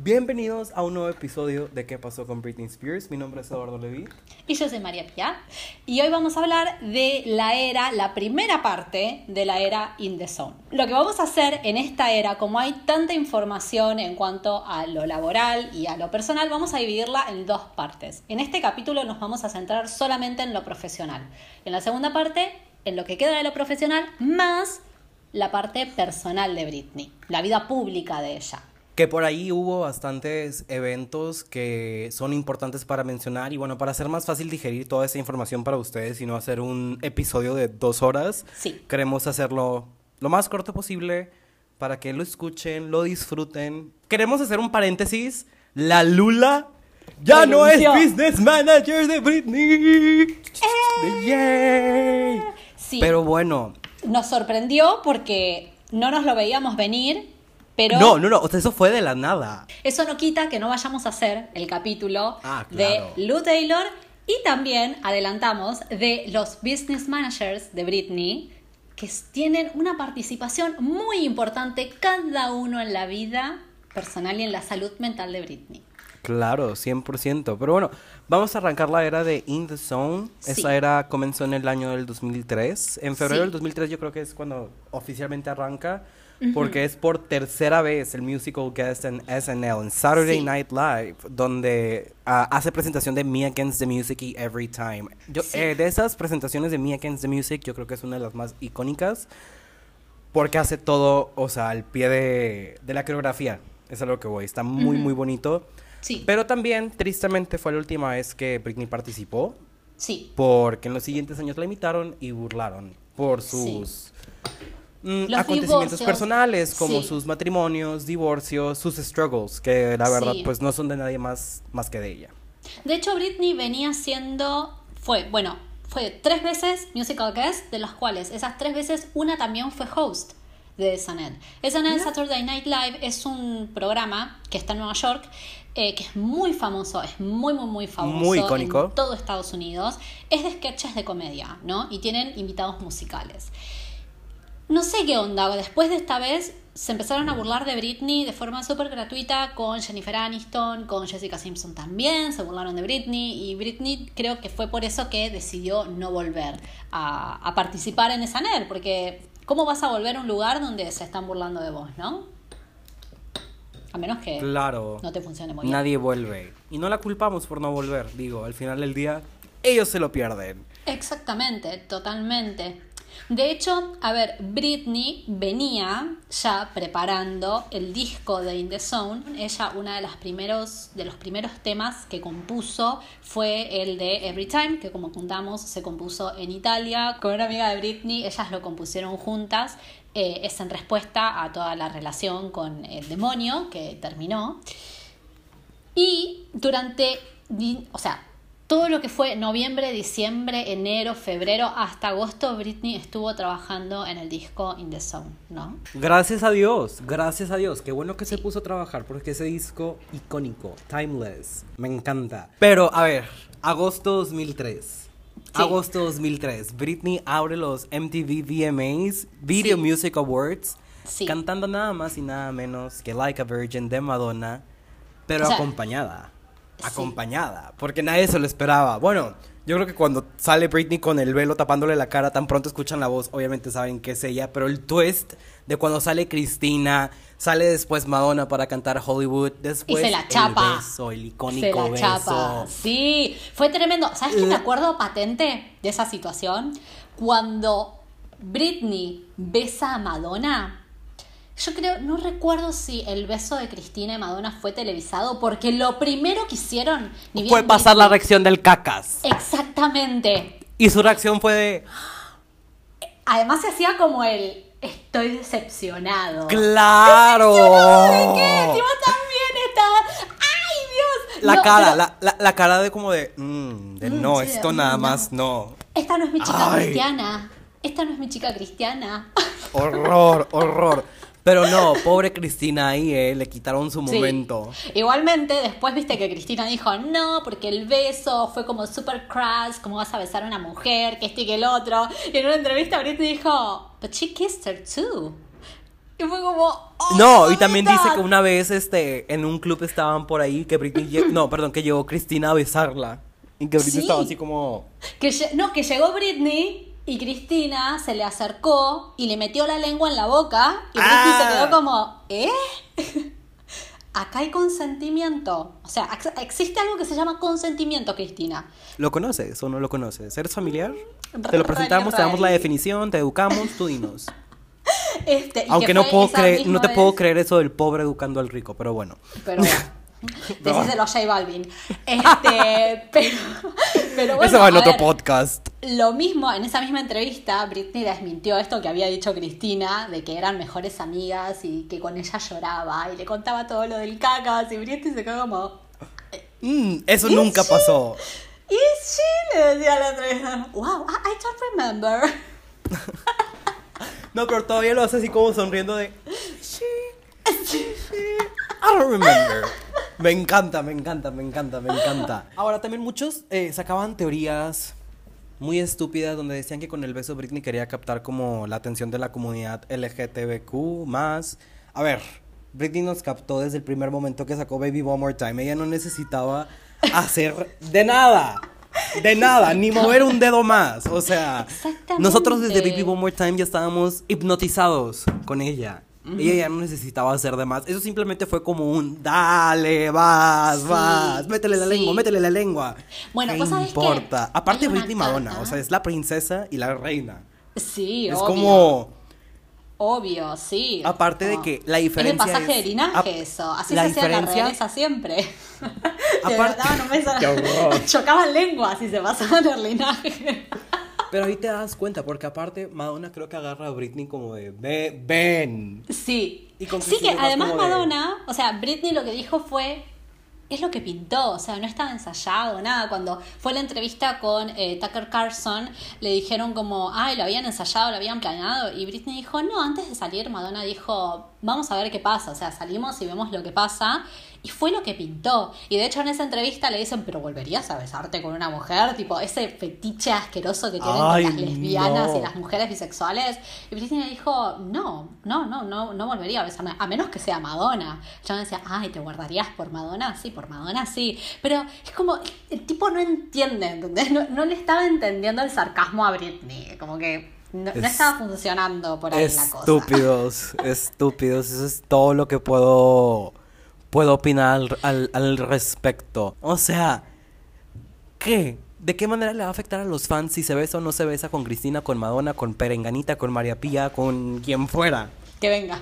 Bienvenidos a un nuevo episodio de ¿Qué pasó con Britney Spears? Mi nombre es Eduardo Levy. Y yo soy María Pia. Y hoy vamos a hablar de la era, la primera parte de la era In the Zone. Lo que vamos a hacer en esta era, como hay tanta información en cuanto a lo laboral y a lo personal, vamos a dividirla en dos partes. En este capítulo nos vamos a centrar solamente en lo profesional. En la segunda parte, en lo que queda de lo profesional, más la parte personal de Britney, la vida pública de ella. Que por ahí hubo bastantes eventos que son importantes para mencionar y bueno, para hacer más fácil digerir toda esa información para ustedes y no hacer un episodio de dos horas, Sí. queremos hacerlo lo más corto posible para que lo escuchen, lo disfruten. Queremos hacer un paréntesis, la Lula ya no es business manager de Britney. ¡Yay! Sí. Pero bueno, Nos sorprendió porque no nos lo veíamos venir, pero no, no, no, o sea, eso fue de la nada. eso no quita que no vayamos a hacer el capítulo Ah, claro. de Lou Taylor y también adelantamos de los business managers de Britney que tienen una participación muy importante cada uno en la vida personal y en la salud mental de Britney. Claro, 100%. Pero bueno, vamos a arrancar la era de In the Zone. Sí. Esa era comenzó en el año del 2003. En febrero Sí. del 2003 yo creo que es cuando oficialmente arranca. Porque es por tercera vez el musical guest en SNL, en Saturday Sí. Night Live, donde ah, hace presentación de Me Against the Music y Every Time. Yo, Sí. eh, de esas presentaciones de Me Against the Music, yo creo que es una de las más icónicas. Porque hace todo, o sea, al pie de, de la coreografía. Es a lo que voy. Está muy, Ujú. muy bonito. Sí, Pero también, tristemente, fue la última vez que Britney participó, sí. porque en los siguientes años la imitaron y burlaron por Sí. Mm, acontecimientos divorcios. personales, como Sí. sus matrimonios, divorcios, sus struggles, que la verdad, Sí. pues no son de nadie más, más que de ella. De hecho, Britney venía siendo, fue, bueno, fue tres veces musical guest, de las cuales esas tres veces una también fue host de SNL. SNL Saturday Night Live es un programa que está en Nueva York, eh, que es muy famoso, es muy, muy, muy famoso Muy icónico. en todo Estados Unidos. Es de sketches de comedia, ¿no? Y tienen invitados musicales. No sé qué onda, después de esta vez se empezaron a burlar de Britney de forma súper gratuita con Jennifer Aniston, con Jessica Simpson también, se burlaron de Britney y Britney creo que fue por eso que decidió no volver a, a participar en SNL, porque ¿cómo vas a volver a un lugar donde se están burlando de vos, no? A menos que Claro, no te funcione muy bien. nadie vuelve. Y no la culpamos por no volver, digo, al final del día, ellos se lo pierden. Exactamente, totalmente. De hecho, a ver, Britney venía ya preparando el disco de In the Zone. Ella, una de primeros, de los primeros temas que compuso fue el de Every Time, que como contamos se compuso en Italia con una amiga de Britney. Ellas lo compusieron juntas. Eh, es en respuesta a toda la relación con el demonio que terminó. Y durante, o sea, todo lo que fue noviembre, diciembre, enero, febrero hasta agosto, Britney estuvo trabajando en el disco In the Zone, ¿no? Gracias a Dios, gracias a Dios. Qué bueno que se puso a trabajar porque ese disco icónico, timeless, me encanta. Pero, a ver, agosto 2003. Agosto 2003. Britney abre los MTV VMAs, Video Sí. Music Awards, Sí. cantando nada más y nada menos que Like a Virgin de Madonna, pero O sea, acompañada. Acompañada, porque nadie se lo esperaba. Bueno, yo creo que cuando sale Britney con el velo tapándole la cara, tan pronto escuchan la voz, obviamente saben que es ella, pero el twist de cuando sale Cristina, sale después Madonna para cantar Hollywood, después se la chapa. el beso, el Se icónico la beso. chapa. Sí, fue tremendo. ¿Sabes qué me acuerdo patente de esa situación? Cuando Britney besa a Madonna. Yo creo, no recuerdo si el beso de Cristina y Madonna fue televisado, porque lo primero que hicieron. ni bien Fue pasar la reacción del cacas. Exactamente. Y su reacción fue de, Además se hacía como el estoy decepcionado. ¡Claro! ¿De qué? Si vos también estabas. ¡Ay, Dios! La No, cara, pero la, la, la cara de como de, mm, de Mm, no, sí, esto nada no. más no. Esta no es mi chica Ay. cristiana. Esta no es mi chica cristiana. Horror, horror. Pero no, pobre Cristina ahí, eh, le quitaron su Sí. momento. Igualmente, después viste que Cristina dijo, no, porque el beso fue como super crash, como vas a besar a una mujer, que este y que el otro. Y en una entrevista Britney dijo, but she kissed her too. Y fue como. "Oh, No, y también dice mamita". que una vez este, en un club estaban por ahí que Britney. No, perdón, que llegó Cristina a besarla. Y que Britney Sí. estaba así como. Que no, que llegó Britney y Cristina se le acercó y le metió la lengua en la boca y Ah. se quedó como, ¿eh? Acá hay consentimiento. O sea, ex- existe algo que se llama consentimiento, Cristina. ¿Lo conoces o no lo conoces? ¿Eres familiar? Te lo presentamos, te damos la definición, te educamos, tú dinos. Este, Aunque no puedo creer, no te puedo creer eso del pobre educando al rico, pero bueno. Pero bueno. Decíselo a J Balvin. Este, pero, pero bueno. Eso va en otro ver, podcast. Lo mismo, en esa misma entrevista, Britney desmintió esto que había dicho Cristina, de que eran mejores amigas y que con ella lloraba y le contaba todo lo del cacas y Britney se quedó como, Mm, eso ¿Y nunca sí? pasó. ¿y she? Le decía a la entrevista, wow, I, don't remember. No, pero todavía lo hace así como sonriendo de. "Sí, sí, I don't remember. Me encanta, me encanta, me encanta, me encanta. Ahora también muchos eh, sacaban teorías muy estúpidas donde decían que con el beso Britney quería captar como la atención de la comunidad LGTBQ más. A ver, Britney nos captó desde el primer momento que sacó Baby One More Time. Ella no necesitaba hacer de nada. De nada, ni mover un dedo más. O sea, nosotros desde Baby One More Time ya estábamos hipnotizados con ella. Ella ya no necesitaba hacer de más. Eso simplemente fue como un dale, vas, Sí, vas, métele la sí. lengua, métele la lengua. Bueno, ¿Qué vos sabés que importa? Aparte Britney Madonna, o sea, es la princesa y la reina. Sí, es obvio. como Obvio, sí. Aparte de que la diferencia Es el pasaje es- de linaje, eso. Así la se hacía en la diferencia- realeza siempre. Aparte- un beso. Qué horror. Chocaban lenguas y se pasaban el linaje. Pero ahí te das cuenta, porque aparte Madonna creo que agarra a Britney como de "Ve- ven. Sí. Y con sí que además de- Madonna, o sea, Britney lo que dijo fue, es lo que pintó, o sea, no estaba ensayado, nada. Cuando fue la entrevista con eh, Tucker Carlson, le dijeron como, ay, lo habían ensayado, lo habían planeado, y Britney dijo, no, antes de salir, Madonna dijo, vamos a ver qué pasa, o sea, salimos y vemos lo que pasa, y fue lo que pintó. Y de hecho en esa entrevista le dicen, pero ¿volverías a besarte con una mujer? Tipo, ese fetiche asqueroso que tienen Ay, con las lesbianas no. y las mujeres bisexuales. Y Britney le dijo, no, no, no, no, no volvería a besarme, a menos que sea Madonna. Yo me decía, ay, ¿te guardarías por Madonna? Sí, por Madonna sí. Pero es como, el tipo no entiende, ¿entendés? No, no le estaba entendiendo el sarcasmo a Britney. Como que no, no Es- estaba funcionando por ahí la cosa. Estúpidos, estúpidos. Eso es todo lo que puedo, puedo opinar al, al, al respecto. O sea, ¿qué? ¿De qué manera le va a afectar a los fans si se besa o no se besa con Cristina, con Madonna, con Perenganita, con María Pía, con quien fuera? Que venga.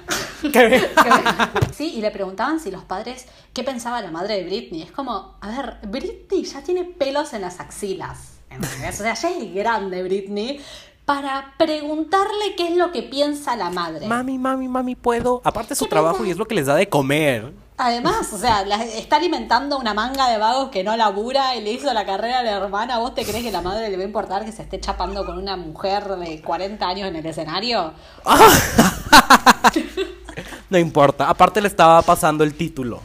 Que venga. Sí, y le preguntaban si los padres, ¿qué pensaba la madre de Britney? Es como, a ver, Britney ya tiene pelos en las axilas. ¿entendés? O sea, ya es grande Britney para preguntarle qué es lo que piensa la madre. Mami, mami, mami, ¿puedo? Aparte es su ¿Qué trabajo y es lo que les da de comer. Además, o sea, la- está alimentando una manga de vagos que no labura y le hizo la carrera a la hermana. ¿Vos te crees que la madre le va a importar que se esté chapando con una mujer de 40 años en el escenario? No importa. Aparte le estaba pasando el título.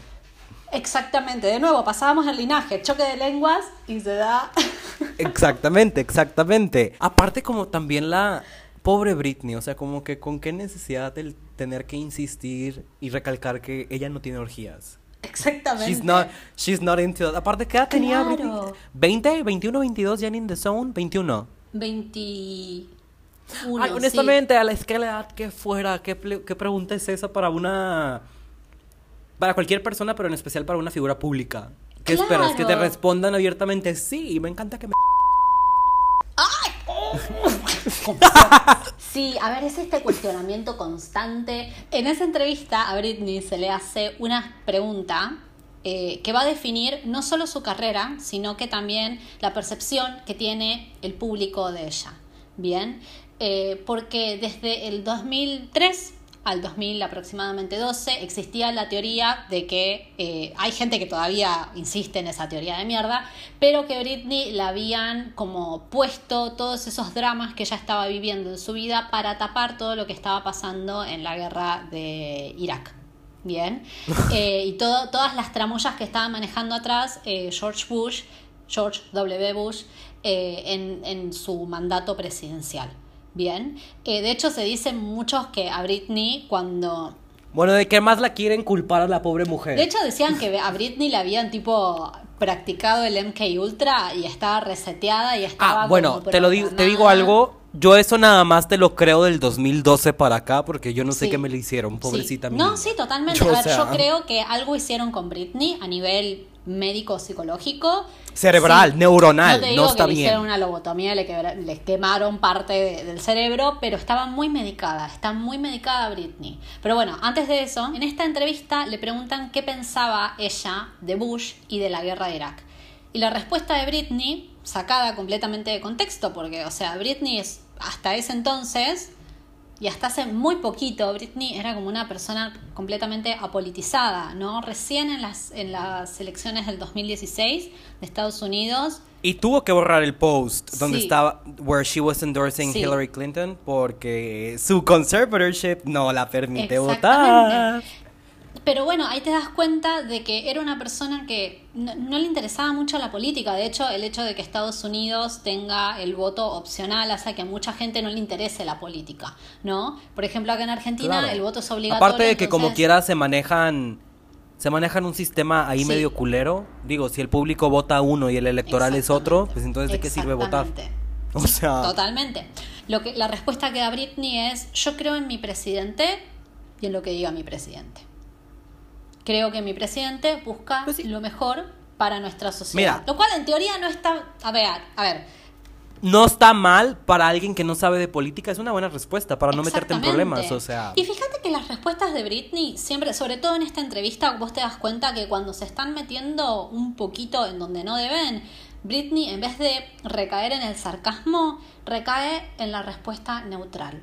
Exactamente, de nuevo, pasábamos el linaje, choque de lenguas y se da... Exactamente, exactamente. Aparte como también la pobre Britney, o sea, como que con qué necesidad del tener que insistir y recalcar que ella no tiene orgías. Exactamente. She's not, she's not into that. Aparte, ¿qué edad tenía Britney? Claro. ¿20, 21, 22 ya in the zone? 21. 21. Ay, honestamente, a la es que la edad que fuera, ¿qué, pregunta es esa para una... Para cualquier persona, pero en especial para una figura pública? ¿Qué esperas? Que te respondan abiertamente sí, y me encanta que me... Sí, a ver, es este cuestionamiento constante. En esa entrevista a Britney se le hace una pregunta eh, que va a definir no solo su carrera, sino que también la percepción que tiene el público de ella. Bien, Eh, porque desde el 2003 al 2000 aproximadamente 12 existía la teoría de que eh, hay gente que todavía insiste en esa teoría de mierda, pero que Britney la habían como puesto todos esos dramas que ella estaba viviendo en su vida para tapar todo lo que estaba pasando en la guerra de Irak. Bien, Eh, y todo, todas las tramoyas que estaba manejando atrás eh, George Bush, George W. Bush, en, en su mandato presidencial. Bien. Eh, de hecho, se dicen muchos que a Britney cuando... Bueno, ¿de qué más la quieren culpar a la pobre mujer? De hecho, decían que a Britney le habían tipo practicado el MK Ultra y estaba reseteada y estaba... ah, bueno, te lo digo, te digo algo. Yo eso nada más te lo creo del 2012 para acá porque yo no sé Sí. qué me le hicieron, pobrecita Sí. mía. No, sí, totalmente. Yo, a o ver, sea, yo creo que algo hicieron con Britney a nivel médico psicológico. Cerebral, neuronal, no, te no digo está que le bien. hicieron una lobotomía le, quebra- le quemaron parte de- del cerebro pero estaba muy medicada está muy medicada Britney. Pero bueno antes de eso en esta entrevista le preguntan qué pensaba ella de Bush y de la guerra de Irak. Y la respuesta de Britney sacada completamente de contexto porque o sea Britney es hasta ese entonces y hasta hace muy poquito Britney era como una persona completamente apolitizada, ¿no? Recién en las, en las elecciones del 2016 de Estados Unidos, Y tuvo que borrar el post donde Sí. estaba where she was endorsing Sí. Hillary Clinton porque su conservatorship no la permite votar. Pero bueno, ahí te das cuenta de que era una persona que no, no le interesaba mucho la política. De hecho, el hecho de que Estados Unidos tenga el voto opcional hace que a mucha gente no le interese la política, ¿no? Por ejemplo, acá en Argentina Claro. el voto es obligatorio. Aparte de que como quiera se manejan se manejan un sistema ahí Sí. medio culero. Digo, si el público vota uno y el electoral es otro, pues entonces ¿de qué sirve votar? O sea, Totalmente. Lo que, la respuesta que da Britney es, yo creo en mi presidente y en lo que diga mi presidente. Creo que mi presidente busca Pues sí. lo mejor para nuestra sociedad. Mira. Lo cual en teoría no está... A ver, a ver. no está mal para alguien que no sabe de política, es una buena respuesta para no meterte en problemas, o sea. Y fíjate que las respuestas de Britney, siempre, sobre todo en esta entrevista, vos te das cuenta que cuando se están metiendo un poquito en donde no deben, Britney, en vez de recaer en el sarcasmo, recae en la respuesta neutral.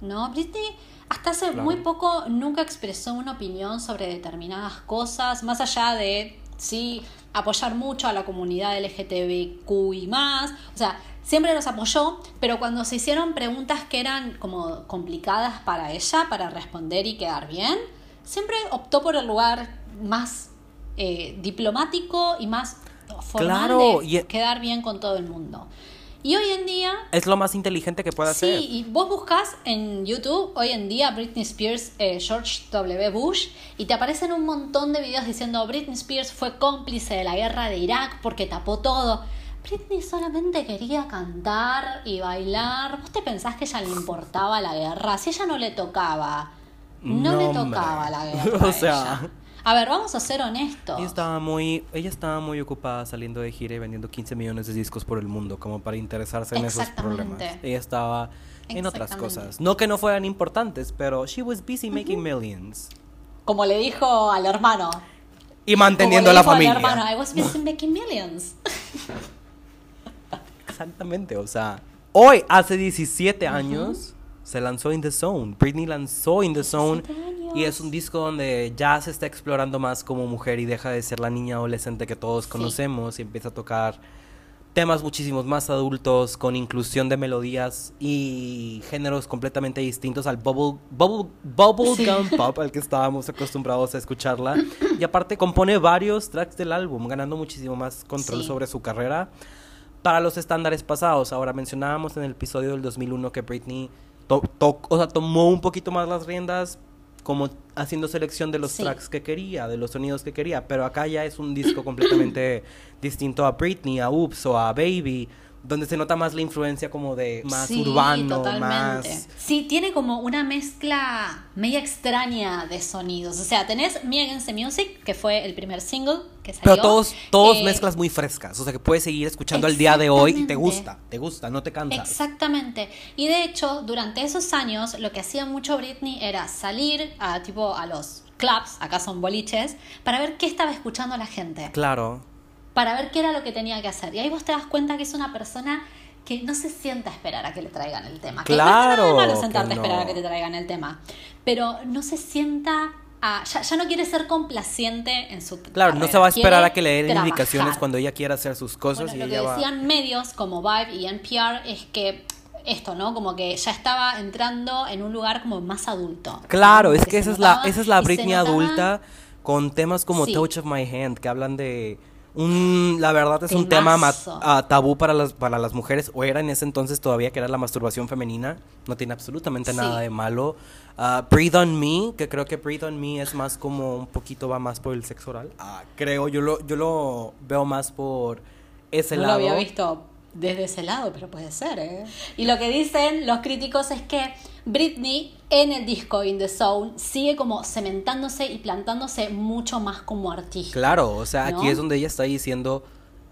¿No? Britney hasta hace Claro. muy poco nunca expresó una opinión sobre determinadas cosas, más allá de, sí, apoyar mucho a la comunidad LGTBQ y más. O sea, siempre los apoyó, pero cuando se hicieron preguntas que eran como complicadas para ella, para responder y quedar bien, siempre optó por el lugar más eh, diplomático y más formal Claro, de y- e quedar bien con todo el mundo. Y hoy en día Es lo más inteligente que puede Sí, hacer. y vos buscas en YouTube hoy en día Britney Spears, eh, George W. Bush, y te aparecen un montón de videos diciendo Britney Spears fue cómplice de la guerra de Irak porque tapó todo. Britney solamente quería cantar y bailar. ¿Vos te pensás que a ella le importaba la guerra? Si ella no le tocaba, no, No, le hombre. tocaba la guerra. O a sea. ella. A ver, vamos a ser honestos. Ella estaba muy, ella estaba muy ocupada saliendo de gira y vendiendo 15 millones de discos por el mundo, como para interesarse en esos problemas. Ella estaba en otras cosas. No que no fueran importantes, pero she was busy making millions. Como le dijo al hermano. Y manteniendo Como a le la dijo al familia. hermano, I was busy making millions. Exactamente, o sea, hoy, hace 17 años, se lanzó In The Zone. Britney lanzó In The Zone 17 años. y es un disco donde ya se está explorando más como mujer y deja de ser la niña adolescente que todos Sí. conocemos y empieza a tocar temas muchísimos más adultos con inclusión de melodías y géneros completamente distintos al bubble, bubble, bubble Sí. gum pop al que estábamos acostumbrados a escucharla y aparte compone varios tracks del álbum ganando muchísimo más control Sí. sobre su carrera para los estándares pasados. Ahora mencionábamos en el episodio del 2001 que Britney to- to- o sea, tomó un poquito más las riendas como haciendo selección de los Sí. tracks que quería, de los sonidos que quería, pero acá ya es un disco completamente distinto a Britney, a Oops o a Baby, donde se nota más la influencia como de más Sí, urbano, totalmente. más Sí, tiene como una mezcla media extraña de sonidos. O sea, tenés Me Against the Music, que fue el primer single que salió. pero todos todos Eh, mezclas muy frescas, o sea que puedes seguir escuchando al día de hoy y te gusta, te gusta, no te cansas. Exactamente. Y de hecho, durante esos años, lo que hacía mucho Britney era salir a tipo a los clubs, acá son boliches, para ver qué estaba escuchando la gente. Claro. Para ver qué era lo que tenía que hacer. Y ahí vos te das cuenta que es una persona que no se sienta a esperar a que le traigan el tema. Que no está nada Claro malo que sentarte a esperar no. a que te traigan el tema. Pero no se sienta a. Ya, ya no quiere ser complaciente en su. Claro, no carrera. se va a esperar Quiere a que le den trabajar. indicaciones cuando ella quiera hacer sus cosas Bueno, y lo que ella va... decían medios como Vibe y NPR es que esto, ¿no? Como que ya estaba entrando en un lugar como más adulto. Claro, Como es que que esa es la, esa es la Britney adulta con temas como Sí. Touch of My Hand, que hablan de Un, la verdad es un tema ah, tabú para las, para las mujeres, o era en ese entonces todavía que era la masturbación femenina. No tiene absolutamente Sí. nada de malo. Ah, Breathe on Me, que creo que Breathe on Me es más como un poquito va más por el sexo oral. Ah, creo, yo lo, yo lo veo más por ese no lado. lo había visto desde ese lado, pero puede ser, ¿eh? Y lo que dicen los críticos es que Britney en el disco In the Zone sigue como cementándose y plantándose mucho más como artista. Claro, o sea, aquí es donde ella está diciendo,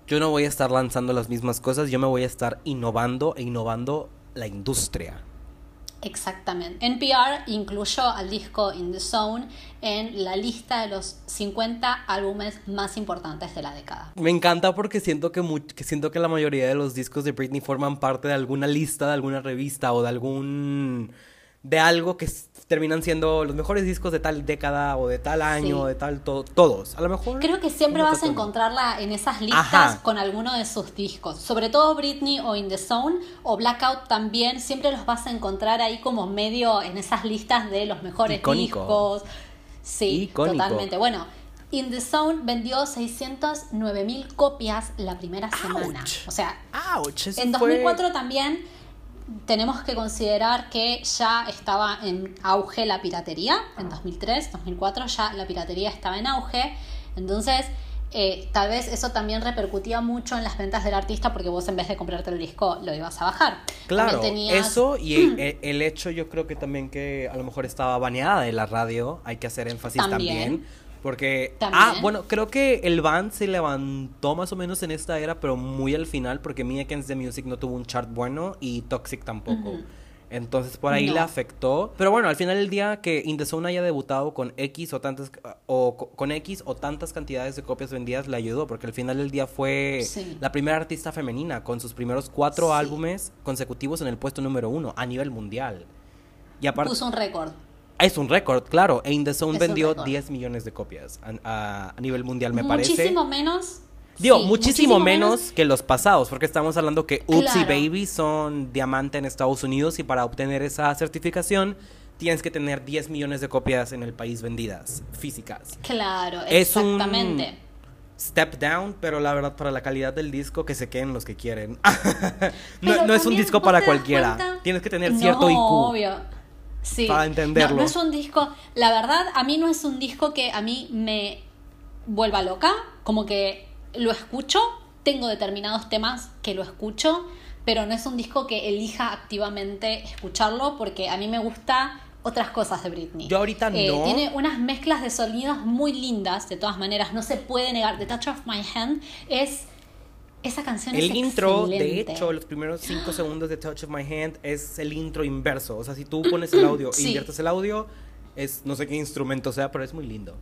yo no voy a estar lanzando las mismas cosas, yo me voy a estar innovando e innovando la industria. Exactamente. NPR incluyó al disco In the Zone en la lista de los 50 álbumes más importantes de la década. Me encanta porque siento que, que siento que la mayoría de los discos de Britney forman parte de alguna lista, de alguna revista o de algún de algo que s- terminan siendo los mejores discos de tal década o de tal año, Sí. de tal to- todos. A lo mejor Creo que siempre vas a encontrarla en esas listas Ajá. con alguno de sus discos. Sobre todo Britney o In the Zone o Blackout también. Siempre los vas a encontrar ahí como medio en esas listas de los mejores Icónico. discos. Sí, Icónico. totalmente. Bueno, In the Zone vendió 609 mil copias la primera semana. Ouch. O sea, Ouch, en fue- 2004 también tenemos que considerar que ya estaba en auge la piratería. En 2003, 2004 ya la piratería estaba en auge. Entonces, eh, tal vez eso también repercutía mucho en las ventas del artista porque vos en vez de comprarte el disco lo ibas a bajar. Claro, tenías- eso y el, el- el hecho yo creo que también que a lo mejor estaba baneada de la radio, hay que hacer énfasis también. También. Porque, También. ah, bueno, creo que el band se levantó más o menos en esta era, pero muy al final, porque Me Against the Music no tuvo un chart bueno y Toxic tampoco. Entonces por ahí No. le afectó. Pero bueno, al final del día que In The Zone haya debutado con X o tantas o co- con X o tantas cantidades de copias vendidas le ayudó, porque al final del día fue Sí. la primera artista femenina con sus primeros cuatro Sí. álbumes consecutivos en el puesto número uno a nivel mundial. Y aparte puso un récord. Es un récord, claro. E In The Zone Es vendió récord. 10 millones de copias a, a- a nivel mundial, me parece. Muchísimo menos. Digo, sí, muchísimo, menos, que los pasados, porque estamos hablando que Oops y. Baby son diamante en Estados Unidos y para obtener esa certificación tienes que tener 10 millones de copias en el país vendidas, físicas. Claro, Es un- exactamente. Step down, pero la verdad para la calidad del disco que se queden los que quieren. no, es un disco ¿vos para cualquiera. cuenta? Tienes que tener No, cierto IQ. obvio. Sí. Para entenderlo. No, no es un disco, la verdad, a mí no es un disco que a mí me vuelva loca, como que lo escucho, tengo determinados temas que lo escucho, pero no es un disco que elija activamente escucharlo porque a mí me gusta otras cosas de Britney. Yo ahorita Eh, no. Tiene unas mezclas de sonidos muy lindas, de todas maneras, no se puede negar. The Touch of My Hand es... Esa canción es El intro, de excelente. hecho, los primeros 5 segundos de Touch of My Hand es el intro inverso. O sea, si tú pones el audio e Sí. inviertes el audio, es no sé qué instrumento sea, pero es muy lindo.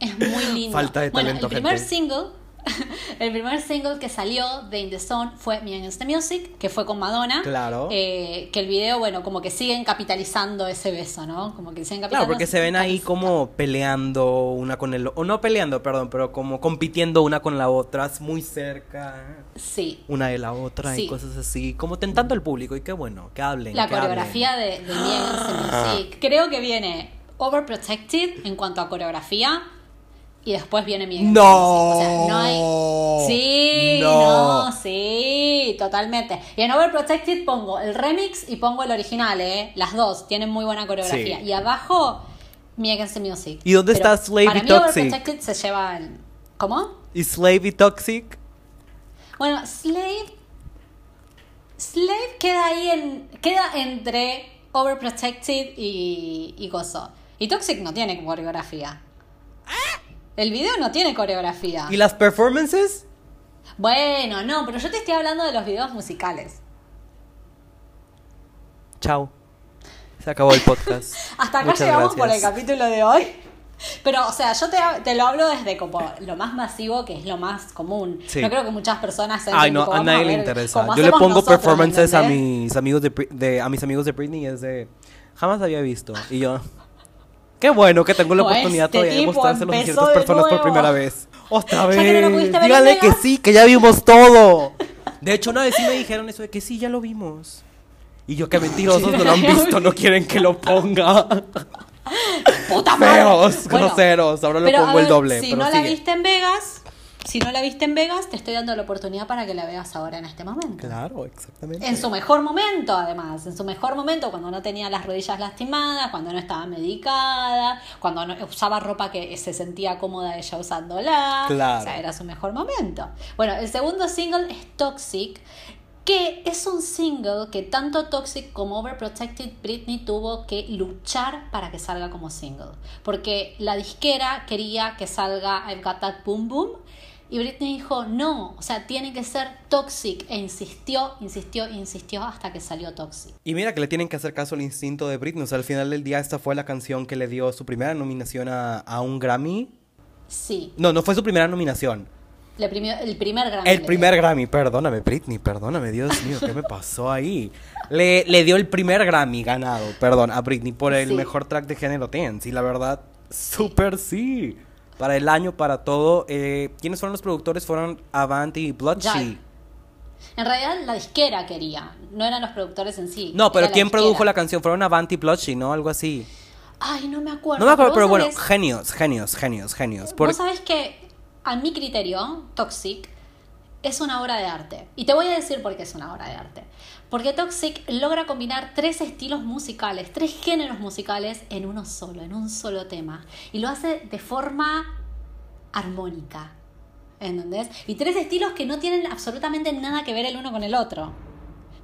Es muy lindo. Falta de bueno, talento, el primer gente. single, el primer single que salió de In the Zone fue Me Against the Music, que fue con Madonna. Claro. Eh, que el video, bueno, como que siguen capitalizando ese beso, ¿no? Como que siguen Claro, capitalizando. porque se ven ahí como peleando una con el o no peleando, perdón, pero como compitiendo una con la otra, muy cerca Sí. una de la otra y Sí. cosas así, como tentando al público y qué bueno, que hablen. La que coreografía de, de Me Against the Music. Creo que viene Overprotected en cuanto a coreografía. Y después viene Mi the No. O sea, no hay. Sí, No. no. sí, totalmente. Y en Overprotected pongo el remix y pongo el original, ¿eh? Las dos tienen muy buena coreografía. Sí. Y abajo, Against the Music. ¿Y dónde Pero está Slave para y mí Toxic? Overprotected se lleva el. ¿Cómo? ¿Y Slave y Toxic? Bueno, Slave. Slave queda ahí en. queda entre Overprotected y, y Gozo. Y Toxic no tiene coreografía. El video no tiene coreografía. ¿Y las performances? Bueno, no, pero yo te estoy hablando de los videos musicales. Chao. Se acabó el podcast. Hasta acá Muchas llegamos por el capítulo de hoy. Pero, o sea, yo te, te lo hablo desde como lo más masivo, que es lo más común. Sí. No creo que muchas personas se Ay, no, a nadie le interesa. Yo le pongo nosotros, performances a mis amigos de, de- a mis amigos de Britney y es de jamás había visto y yo qué bueno que tengo la O oportunidad este todavía de tipo mostrárselos a ciertas de personas por nuevo. primera vez. Otra Ya que no vez. Dígale que sí, que ya vimos todo. De hecho, una vez sí me dijeron eso de que sí, ya lo vimos. Y yo, que mentirosos, no lo han visto, no quieren que lo ponga. ¡Puta madre! Feos, Bueno, groseros. Ahora lo pongo el doble. Si pero no la viste en Vegas, si no la viste en Vegas, te estoy dando la oportunidad para que la veas ahora en este momento. Claro, exactamente. En su mejor momento, además, en su mejor momento, cuando no tenía las rodillas lastimadas, cuando no estaba medicada, cuando no, usaba ropa que se sentía cómoda ella usándola. Claro. O sea, era su mejor momento. Bueno, el segundo single es Toxic, que es un single que tanto Toxic como Overprotected Britney tuvo que luchar para que salga como single. Porque la disquera quería que salga I've Got That Boom Boom. Y Britney dijo, no, o sea, tiene que ser Toxic. E insistió, insistió, insistió hasta que salió Toxic. Y mira que le tienen que hacer caso al instinto de Britney. O sea, al final del día esta fue la canción que le dio su primera nominación a, a un Grammy. Sí. No, no fue su primera nominación. Le el primer Grammy. El primer dio. Grammy, perdóname, Britney, perdóname, Dios mío, ¿qué me pasó ahí? Le, le dio el primer Grammy ganado, perdón, a Britney por el Sí. mejor track de género dance. Y la verdad, súper sí. Para el año, para todo. Eh, ¿Quiénes fueron los productores? Fueron Avanti y Bloodshy. En realidad la disquera quería, no eran los productores en sí. No, pero la ¿quién produjo la canción? Fueron Avanti y Bloodshy, ¿no? Algo así. Ay, no me acuerdo. No me acuerdo, pero bueno, genios, genios, genios, genios. Por- Vos sabés que, a mi criterio, Toxic es una obra de arte. Y te voy a decir por qué es una obra de arte. Porque Toxic logra combinar tres estilos musicales, tres géneros musicales en uno solo, en un solo tema. Y lo hace de forma armónica. ¿Entendés? Y tres estilos que no tienen absolutamente nada que ver el uno con el otro.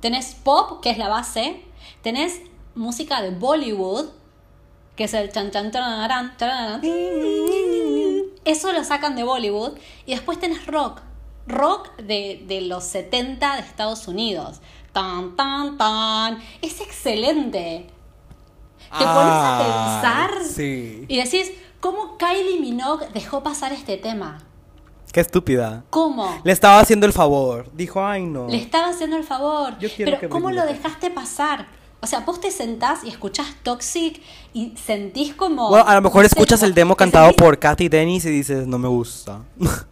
Tenés pop, que es la base. Tenés música de Bollywood, que es el chan chan tararán. Eso lo sacan de Bollywood. Y después tenés rock. Rock de, de los 70 de Estados Unidos. Tan, tan, tan. Es excelente. Te pones a Ah, pensar Sí. y decís, ¿cómo Kylie Minogue dejó pasar este tema? Qué estúpida. ¿Cómo? Le estaba haciendo el favor. Dijo, ay no. Le estaba haciendo el favor. Yo quiero Pero que ¿cómo lo dejaste pasar? O sea, vos te sentás y escuchás Toxic y sentís como... Bueno, a lo mejor escuchas el demo cantado por Katy Dennis y dices, no me gusta.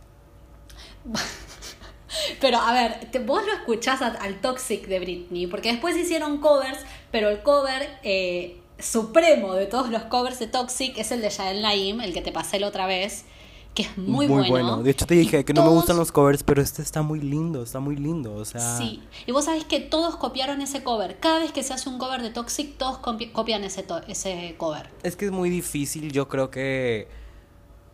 Pero a ver, te- vos lo escuchás a- al Toxic de Britney, porque después hicieron covers, pero el cover eh, supremo de todos los covers de Toxic es el de Yael Naim, el que te pasé la otra vez, que es muy, bueno. De hecho, te Y dije que no me gustan los covers, pero este está muy lindo, está muy lindo. O sea, Sí, y vos sabés que todos copiaron ese cover. Cada vez que se hace un cover de Toxic, todos copi- copian ese, to- ese cover. es que es muy difícil, yo creo que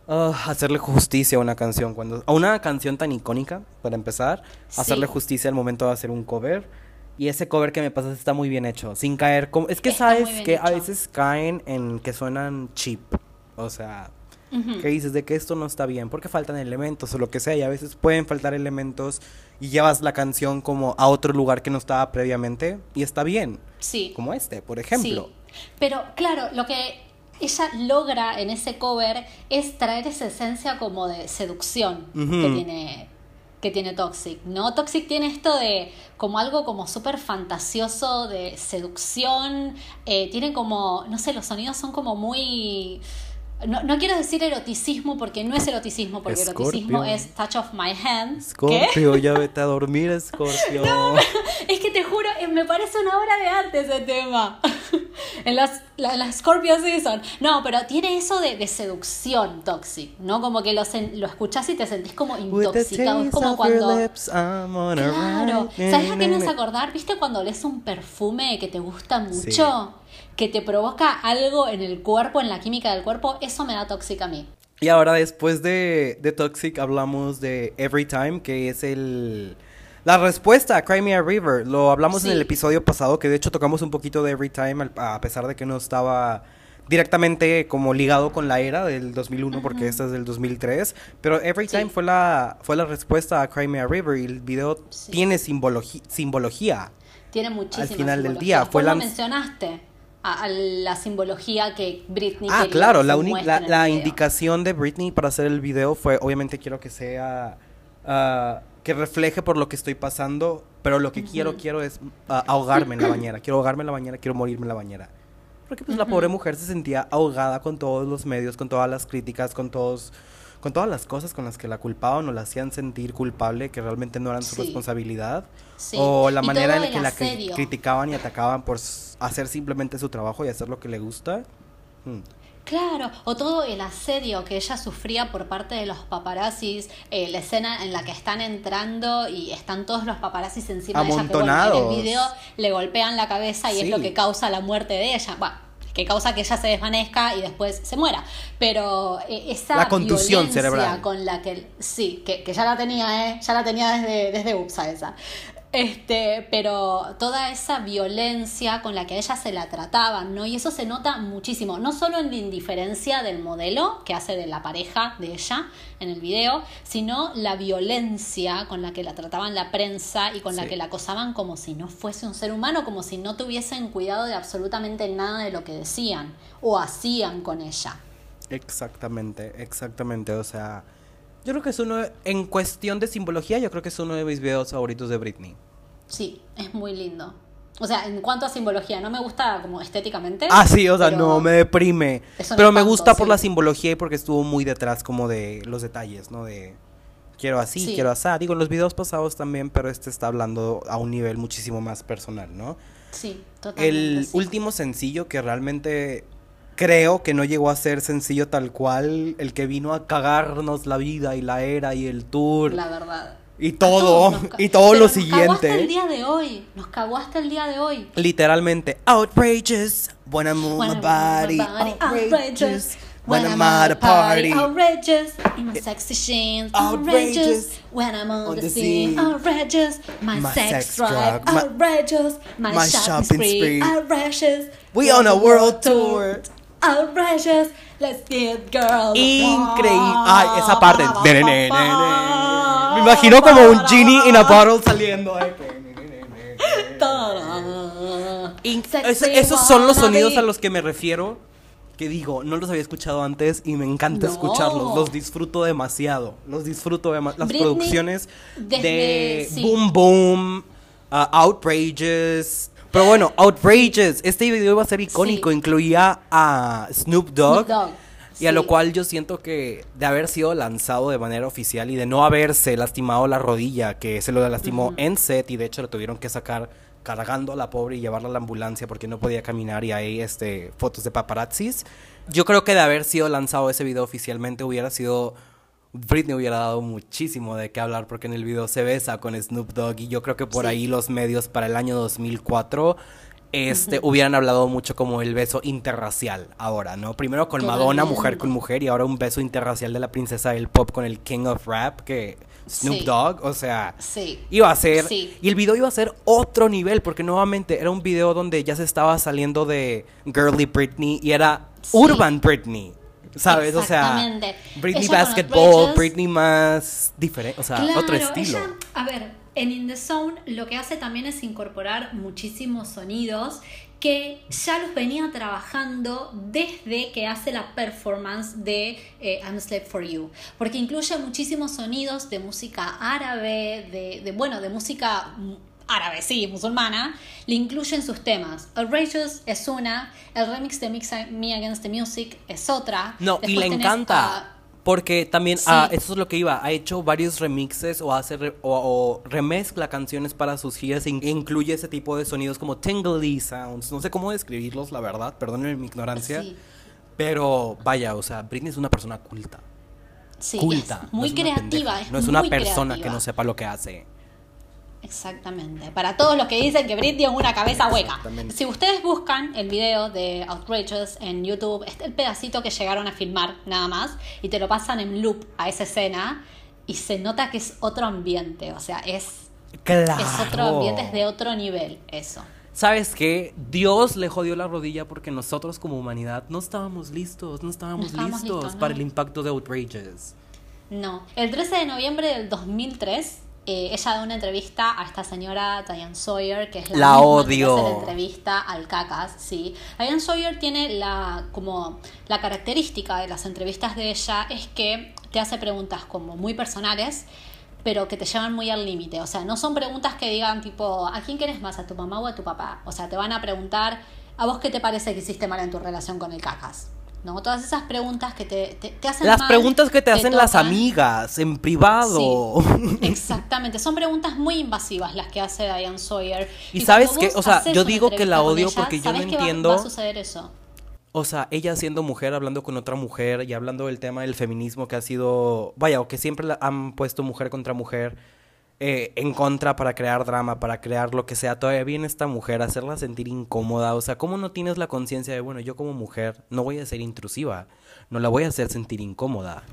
ah, hacerle justicia a una canción cuando a una canción tan icónica para empezar, Sí. hacerle justicia al momento de hacer un cover. Y ese cover que me pasas está muy bien hecho, sin caer como es que Está sabes que a veces caen en que suenan cheap, o sea, Ujú. que dices de que esto no está bien porque faltan elementos o lo que sea y a veces pueden faltar elementos y llevas la canción como a otro lugar que no estaba previamente y está bien, Sí. como este, por ejemplo. Sí. Pero claro, lo que ella logra en ese cover es traer esa esencia como de seducción que tiene que tiene Toxic, ¿no? Toxic tiene esto de como algo como súper fantasioso de seducción, eh, tiene como, no sé, los sonidos son como muy... No, no quiero decir eroticismo porque no es eroticismo, porque eroticismo es touch of my hand. ¿Qué? Scorpio, ya vete a dormir, Scorpio. Es que te juro, eh, me parece una obra de arte ese tema. en las, la, la Scorpio Season. No, pero tiene eso de, de seducción toxic, ¿no? Como que lo, sen- lo escuchás y te sentís como intoxicado. Es como cuando. lips, a Claro. ¿Sabes a qué me hace acordar? ¿Viste cuando lees un perfume que te gusta mucho? Que te provoca algo en el cuerpo, en la química del cuerpo. Eso me da tóxica a mí. Y ahora después de, de Toxic hablamos de Every Time, que es el la respuesta a Cry Me a River. Lo hablamos en Sí. el episodio pasado, que de hecho tocamos un poquito de Every Time, al- a pesar de que no estaba directamente como ligado con la era del 2001, porque esta es del 2003. Pero Every Sí. Time fue la, fue la respuesta a Cry Me a River y el video Sí. tiene simbologi- simbología. Tiene muchísima final del simbología. día, fue la- mencionaste. A, a la simbología que Britney Ah, claro, la, la, la indicación de Britney para hacer el video fue, obviamente quiero que sea, ah, que refleje por lo que estoy pasando, pero lo que quiero, quiero es ah, ahogarme en la bañera, quiero ahogarme en la bañera, quiero morirme en la bañera. Porque pues la pobre mujer se sentía ahogada con todos los medios, con todas las críticas, con todos, con todas las cosas con las que la culpaban o la hacían sentir culpable, que realmente no eran su Sí. responsabilidad. Sí. O la manera en la que la cri- criticaban y atacaban por hacer simplemente su trabajo y hacer lo que le gusta. Mm. Claro, o todo el asedio que ella sufría por parte de los paparazzis, eh, la escena en la que están entrando y están todos los paparazzis encima de ella, que bueno, en Amontonados. el video le golpean la cabeza y es lo que causa la muerte de ella. Bueno, que causa que ella se desvanezca y después se muera. Pero eh, esa La contusión cerebral. con la que sí, que, que ya la tenía, ¿eh? ya la tenía desde, desde UPSA esa. Este, pero toda esa violencia con la que a ella se la trataban, ¿no? Y eso se nota muchísimo, no solo en la indiferencia del modelo que hace de la pareja de ella en el video, sino la violencia con la que la trataban la prensa y con la que la acosaban como si no fuese un ser humano, como si no tuviesen cuidado de absolutamente nada de lo que decían o hacían con ella. Exactamente, exactamente. O sea, yo creo que es uno, en cuestión de simbología, yo creo que es uno de mis videos favoritos de Britney. Sí, es muy lindo. O sea, en cuanto a simbología, no me gusta como estéticamente. Ah, sí, o sea, no, me deprime. Pero me gusta por sí. la simbología y porque estuvo muy detrás como de los detalles, ¿no? De quiero así, Sí. quiero así. Digo, en los videos pasados también, pero este está hablando a un nivel muchísimo más personal, ¿no? Sí, totalmente. El sí. último sencillo que realmente creo que no llegó a ser sencillo tal cual, el que vino a cagarnos la vida y la era y el tour La verdad. y todo, nos y todo lo nos cagó hasta el siguiente. día de hoy. Nos cagó hasta el día de hoy. Literalmente, outrageous, when I move When my body, outrageous, when I'm at a party. outrageous, in my sexy jeans, Outrageous, when I'm on, the, scene, outrageous, my, sex, drive, outrageous, my, shopping, spree. outrageous. We on a world tour. Outrageous, let's get girl. Increíble. Ay, esa parte. Me imagino como un genie in a bottle saliendo. ay, es- esos son los sonidos a los que me refiero. Que digo, no los había escuchado antes y me encanta No. escucharlos. Los disfruto demasiado. Los disfruto demasiado. Las Britney, producciones de sí. Boom Boom, uh, Outrageous. Pero bueno, Outrageous. Este video iba a ser icónico. Sí. Incluía a Snoop Dogg. Snoop Dogg, Y a lo cual yo siento que de haber sido lanzado de manera oficial y de no haberse lastimado la rodilla, que se lo lastimó en set y de hecho lo tuvieron que sacar cargando a la pobre y llevarla a la ambulancia porque no podía caminar y hay este fotos de paparazzis. Yo creo que de haber sido lanzado ese video oficialmente hubiera sido Britney hubiera dado muchísimo de qué hablar porque en el video se besa con Snoop Dogg y yo creo que por Sí. ahí los medios para el año 2004 este hubieran hablado mucho como el beso interracial ahora, ¿no? Primero con Madonna, mujer con mujer y ahora un beso interracial de la princesa del pop con el King of Rap que Snoop Sí. Dogg, o sea, Sí. iba a ser Sí. y el video iba a ser otro nivel porque nuevamente era un video donde ya se estaba saliendo de Girly Britney y era. Urban Britney. ¿Sabes? O sea. Britney Ella Basketball, Britney más diferente, o sea, Claro, otro estilo. ella- a ver, en In the Zone lo que hace también es incorporar muchísimos sonidos que ya los venía trabajando desde que hace la performance de eh, I'm Slave for You, porque incluye muchísimos sonidos de música árabe, de, de, bueno, de música árabe, sí, musulmana, le incluye en sus temas. Outrageous es una, el remix de Mix Me Against the Music es otra. No, y le encanta. a- Porque también, Sí. ah, eso es lo que iba, ha hecho varios remixes o hace re- o, o remezcla canciones para sus giras e in- incluye ese tipo de sonidos como tingly sounds, no sé cómo describirlos, la verdad, perdónenme mi ignorancia, Sí. pero vaya, o sea, Britney es una persona culta, Sí, culta, es no muy es creativa, pendeja, es no es una persona que no sepa lo que hace. Exactamente. Para todos los que dicen que Britney es una cabeza hueca. Si ustedes buscan el video de Outrageous en YouTube, está el pedacito que llegaron a filmar nada más y te lo pasan en loop a esa escena y se nota que es otro ambiente, o sea, es, Claro. es otro ambiente, es de otro nivel, eso. ¿Sabes qué? Dios le jodió la rodilla porque nosotros como humanidad no estábamos listos, no estábamos, No estábamos listos, listos, para no. el impacto de Outrageous. No. El 13 de noviembre del 2003, eh, ella da una entrevista a esta señora Diane Sawyer, que es la, La misma que hace la entrevista al Cacas, sí. Diane Sawyer tiene la como la característica de las entrevistas de ella es que te hace preguntas como muy personales, pero que te llevan muy al límite. O sea, no son preguntas que digan tipo, ¿a quién quieres más? ¿A tu mamá o a tu papá? O sea, te van a preguntar, ¿a vos qué te parece que hiciste mal en tu relación con el Cacas? ¿No? Todas esas preguntas que te, te, te hacen Las mal, preguntas que te hacen las amigas en privado. Sí, exactamente. Son preguntas muy invasivas las que hace Diane Sawyer. Y sabes vos o sea, yo digo que la odio ella, porque yo no que va- entiendo- Va, a suceder eso. o sea, ella siendo mujer, hablando con otra mujer y hablando del tema del feminismo que ha sido, vaya, o que siempre la han puesto mujer contra mujer eh, en contra para crear drama, para crear lo que sea, todavía viene esta mujer a hacerla sentir incómoda, o sea, ¿cómo no tienes la conciencia de, bueno, yo como mujer no voy a ser intrusiva, no la voy a hacer sentir incómoda?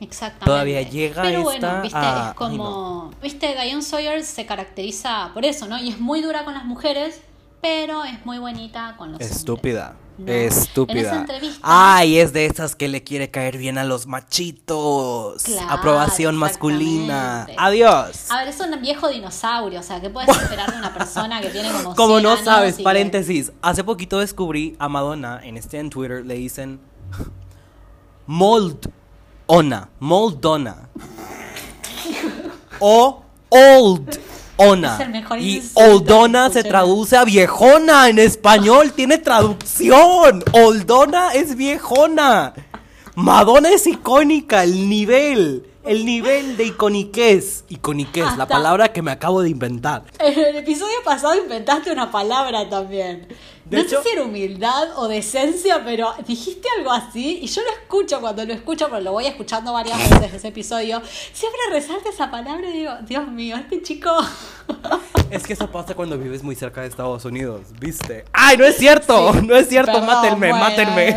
Exactamente. Todavía llega Pero esta bueno, viste, a- es como, viste, Diane Sawyer se caracteriza por eso, ¿no? Y es muy dura con las mujeres, pero es muy bonita con los hombres. Estúpida. No. Estúpida. Ay, es de esas que le quiere caer bien a los machitos. Claro, Aprobación masculina. Adiós. A ver, es un viejo dinosaurio, o sea, ¿qué puedes esperar de una persona que tiene como Como 100 no años sabes, y que- paréntesis. Hace poquito descubrí a Madonna en este en Twitter le dicen Mold Ona, Moldona. O Old Ona. Es el mejor y Oldona se traduce a viejona en español, tiene traducción. Oldona es viejona. Madonna es icónica, el nivel, el nivel de iconiquez. Iconiquez, la palabra que me acabo de inventar. En el episodio pasado inventaste una palabra también. De no hecho- sé si era humildad o decencia, pero dijiste algo así y yo lo escucho cuando lo escucho, pero lo voy escuchando varias veces ese episodio. Siempre resalta esa palabra y digo, Dios mío, este chico. Es que eso pasa cuando vives muy cerca de Estados Unidos, ¿viste? ¡Ay, no es cierto! Sí, no es cierto, perdón, mátenme, bueno, mátenme.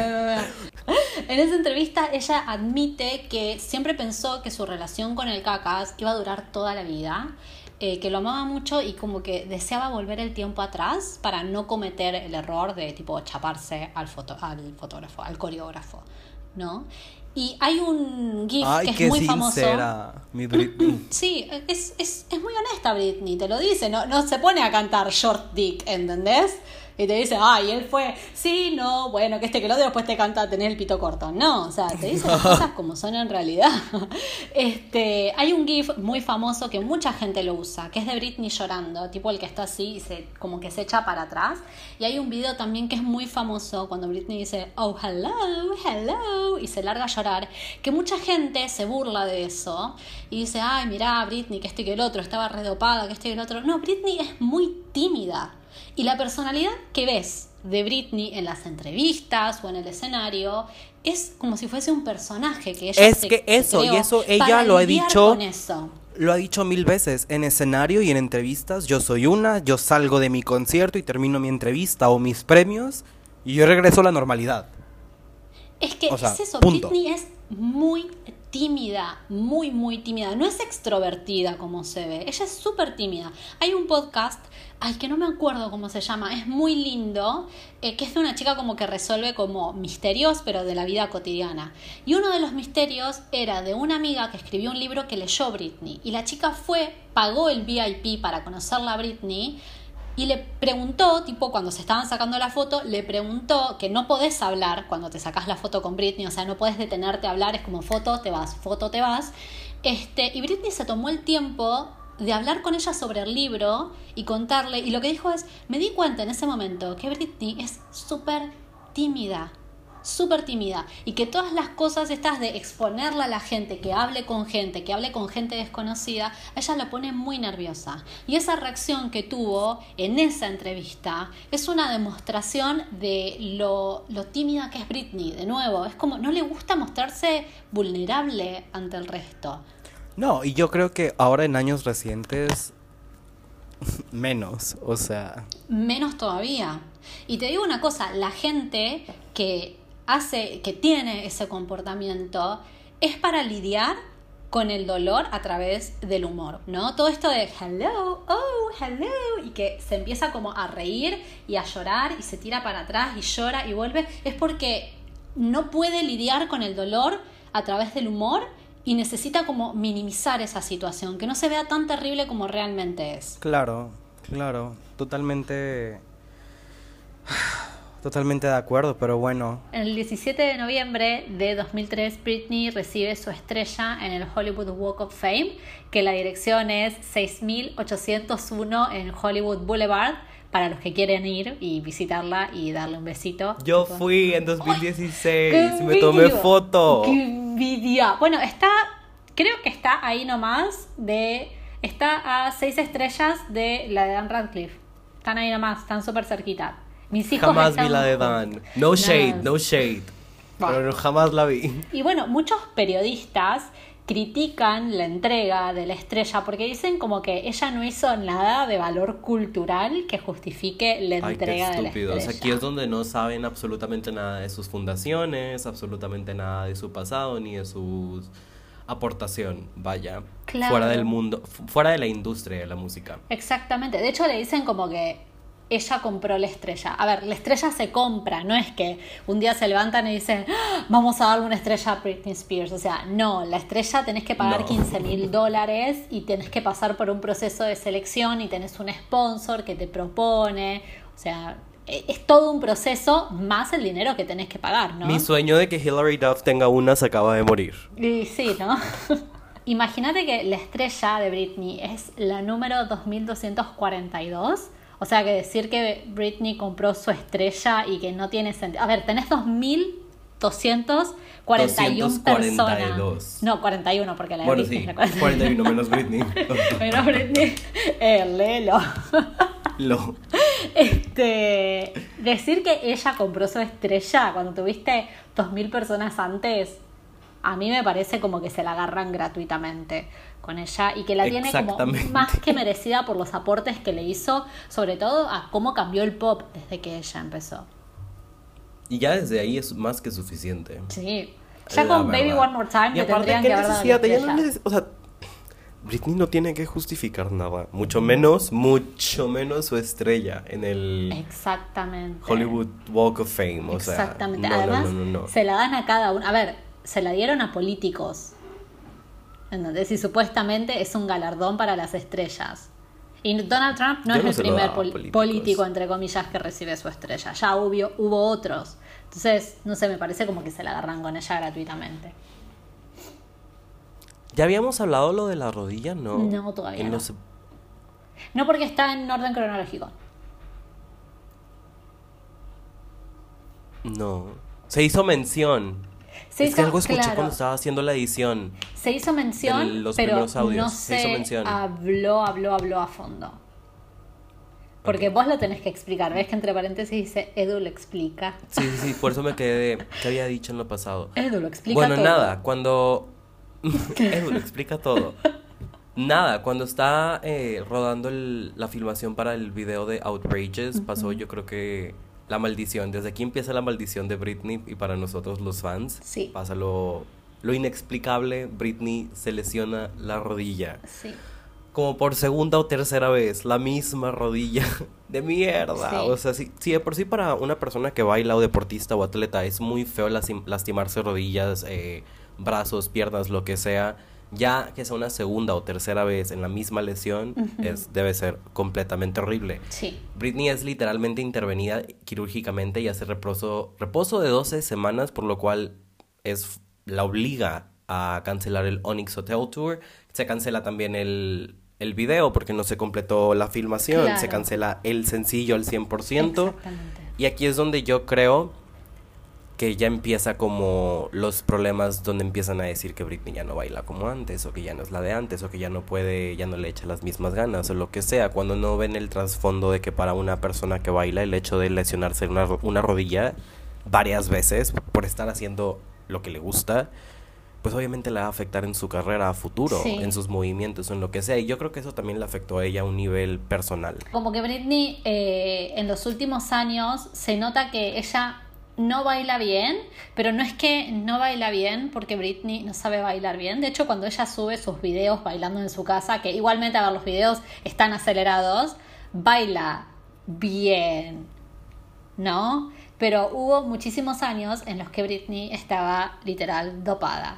En esa entrevista ella admite que siempre pensó que su relación con el cacas iba a durar toda la vida, eh, que lo amaba mucho y como que deseaba volver el tiempo atrás para no cometer el error de tipo chaparse al, foto, al fotógrafo, al coreógrafo, ¿no? Y hay un GIF Ay, que es qué muy famoso. sincera, mi Britney. Sí, es, es, es muy honesta Britney, te lo dice, no, no se pone a cantar Short Dick, ¿entendés? Y te dice, ay, él fue, sí, no, bueno, que este que lo otro, después te canta tener el pito corto. No, o sea, te dice las cosas como son en realidad. Este, hay un GIF muy famoso que mucha gente lo usa, que es de Britney llorando, tipo el que está así y se, como que se echa para atrás. Y hay un video también que es muy famoso cuando Britney dice, oh, hello, hello, y se larga a llorar, que mucha gente se burla de eso y dice, ay, mirá, Britney, que este que el otro, estaba redopada, que este y el otro. No, Britney es muy tímida. Y la personalidad que ves de Britney en las entrevistas o en el escenario es como si fuese un personaje que ella Es se- que se eso, y creó eso ella lo ha dicho- con eso. Lo ha dicho mil veces en escenario y en entrevistas. Yo soy una, yo salgo de mi concierto y termino mi entrevista o mis premios y yo regreso a la normalidad. Es que O sea, es eso, punto. Britney es muy tímida, muy, muy tímida. No es extrovertida como se ve, ella es súper tímida. Hay un podcast, ay, que no me acuerdo cómo se llama, es muy lindo, eh, que es de una chica como que resuelve como misterios, pero de la vida cotidiana. Y uno de los misterios era de una amiga que escribió un libro que leyó Britney. Y la chica fue, pagó el VIP para conocerla a Britney. Y le preguntó, tipo cuando se estaban sacando la foto, le preguntó que no podés hablar cuando te sacas la foto con Britney, o sea, no podés detenerte a hablar, es como foto, te vas, foto, te vas. Este, y Britney se tomó el tiempo de hablar con ella sobre el libro y contarle, y lo que dijo es, me di cuenta en ese momento que Britney es súper tímida, súper tímida, y que todas las cosas estas de exponerla a la gente, que hable con gente, que hable con gente desconocida, a ella la pone muy nerviosa. Y esa reacción que tuvo en esa entrevista es una demostración de lo, lo tímida que es Britney, de nuevo, es como no le gusta mostrarse vulnerable ante el resto. No, y yo creo que ahora en años recientes menos, o sea, menos todavía. Y te digo una cosa, la gente que hace, que tiene ese comportamiento, es para lidiar con el dolor a través del humor, ¿no? Todo esto de hello, oh, hello, y que se empieza como a reír y a llorar y se tira para atrás y llora y vuelve, es porque no puede lidiar con el dolor a través del humor y necesita como minimizar esa situación, que no se vea tan terrible como realmente es. claro, claro, totalmente totalmente de acuerdo, pero bueno, El 17 de noviembre de 2003, Britney recibe su estrella en el Hollywood Walk of Fame, que la dirección es 6801 en Hollywood Boulevard, para los que quieren ir y visitarla y darle un besito. yo Tipo, fui en ¡Qué 2016, me tomé foto. ¡Qué envidia! Bueno, está, creo que está ahí nomás de, está a seis estrellas de la de Dan Radcliffe. Están ahí nomás, están súper cerquita. Mis hijos Jamás vi están la de Dan. No shade, Nada. no shade. Bueno. Pero jamás la vi. Y bueno, muchos periodistas critican la entrega de la estrella porque dicen como que ella no hizo nada de valor cultural que justifique la Ay, qué entrega de la estúpidos. estrella. Aquí es donde no saben absolutamente nada de sus fundaciones, absolutamente nada de su pasado ni de su aportación, vaya, Claro. fuera del mundo, fu- fuera de la industria de la música. Exactamente. De hecho, le dicen como que ella compró la estrella. A ver, la estrella se compra, no es que un día se levantan y dicen, "Ah, vamos a darle una estrella a Britney Spears. O sea, no, la estrella tenés que pagar No. 15 mil dólares y tenés que pasar por un proceso de selección y tenés un sponsor que te propone. O sea, e- es todo un proceso más el dinero que tenés que pagar, ¿no? Mi sueño de que Hilary Duff tenga una se acaba de morir. Y sí, ¿no? Imagínate que la estrella de Britney es la número 2242. O sea que decir que Britney compró su estrella y que no tiene sentido. A ver, tenés 2241 personas. 242. No, 41 porque la de Bueno, Britney sí, es la 41. 41 menos Britney. Pero Britney, eh, léelo. Lo. Este, decir que ella compró su estrella cuando tuviste 2.000 personas antes, a mí me parece como que se la agarran gratuitamente con ella y que la tiene como más que merecida por los aportes que le hizo, sobre todo a cómo cambió el pop desde que ella empezó. Y ya desde ahí es más que suficiente. Sí. Ya La con Baby. One More Time Y me aparte, tendrían ¿qué que haber dado la no o sea, Britney no tiene que justificar nada. Mucho menos, mucho menos su estrella en el Exactamente. Hollywood Walk of Fame. O sea, Exactamente. no, no, Además, no, no, no. se la dan a cada uno. A ver, se la dieron a políticos. ¿Entendés? Y supuestamente es un galardón para las estrellas. Y Donald Trump no Yo es no el primer pol- político, entre comillas, que recibe su estrella. Ya hubo, hubo otros. Entonces, no sé, me parece como que se la agarran con ella gratuitamente. ¿Ya habíamos hablado lo de la rodilla? No. No, todavía En no. los- No porque está en orden cronológico. No. Se hizo mención. Se es hizo, que algo escuché claro, cuando estaba haciendo la edición. se hizo mención, de los pero primeros audios. no Se se, hizo mención. habló, habló, habló a fondo. Porque vos lo tenés que explicar. ¿Ves que entre paréntesis dice Edu lo explica? Sí, sí, sí, por eso me quedé. ¿Qué había dicho en lo pasado? Edu lo explica Bueno, todo. nada, cuando. Edu lo explica todo. Nada, cuando está eh, rodando el- la filmación para el video de Outrageous, pasó yo creo que la maldición. Desde aquí empieza la maldición de Britney y para nosotros los fans Sí. pasa lo, lo inexplicable. Britney se lesiona la rodilla. Sí. Como por segunda o tercera vez, la misma rodilla de mierda. Sí. O sea, si, si de por sí para una persona que baila o deportista o atleta es muy feo lastim- lastimarse rodillas, eh, brazos, piernas, lo que sea, ya que sea una segunda o tercera vez en la misma lesión, es, debe ser completamente horrible. Sí. Britney es literalmente intervenida quirúrgicamente y hace reposo, reposo de 12 semanas, por lo cual es, la obliga a cancelar el Onyx Hotel Tour. Se cancela también el, el video porque no se completó la filmación. Claro. Se cancela el sencillo al 100%. Exactamente. Y aquí es donde yo creo que ya empieza como los problemas donde empiezan a decir que Britney ya no baila como antes o que ya no es la de antes o que ya no puede, ya no le echa las mismas ganas o lo que sea, cuando no ven el trasfondo de que para una persona que baila el hecho de lesionarse una, una rodilla varias veces por estar haciendo lo que le gusta, pues obviamente le va a afectar en su carrera a futuro, Sí. en sus movimientos, en lo que sea. Y yo creo que eso también le afectó a ella a un nivel personal. Como que Britney eh, en los últimos años se nota que ella no baila bien, pero no es que no baila bien porque Britney no sabe bailar bien. De hecho, cuando ella sube sus videos bailando en su casa, que igualmente a ver los videos están acelerados, baila bien, ¿no? Pero hubo muchísimos años en los que Britney estaba literal dopada.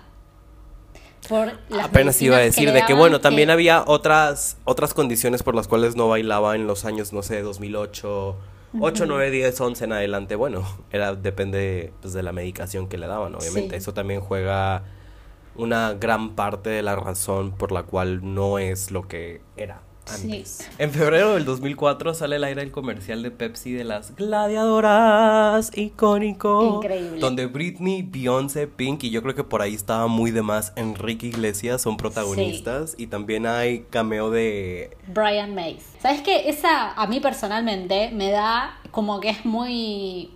Por las Apenas iba a decir de que bueno, también había otras otras condiciones por las cuales no bailaba en los años, no sé, 2008, 8, 9, 10, 11 en adelante. Bueno, era depende pues, de la medicación que le daban, obviamente. Sí. Eso también juega una gran parte de la razón por la cual no es lo que era Sí. En febrero del 2004 sale al aire el comercial de Pepsi de las gladiadoras, icónico. Increíble. Donde Britney, Beyoncé, Pink y yo creo que por ahí estaba muy de más Enrique Iglesias son protagonistas y también hay cameo de Brian Mays. ¿Sabes qué? Esa a mí personalmente me da como que es muy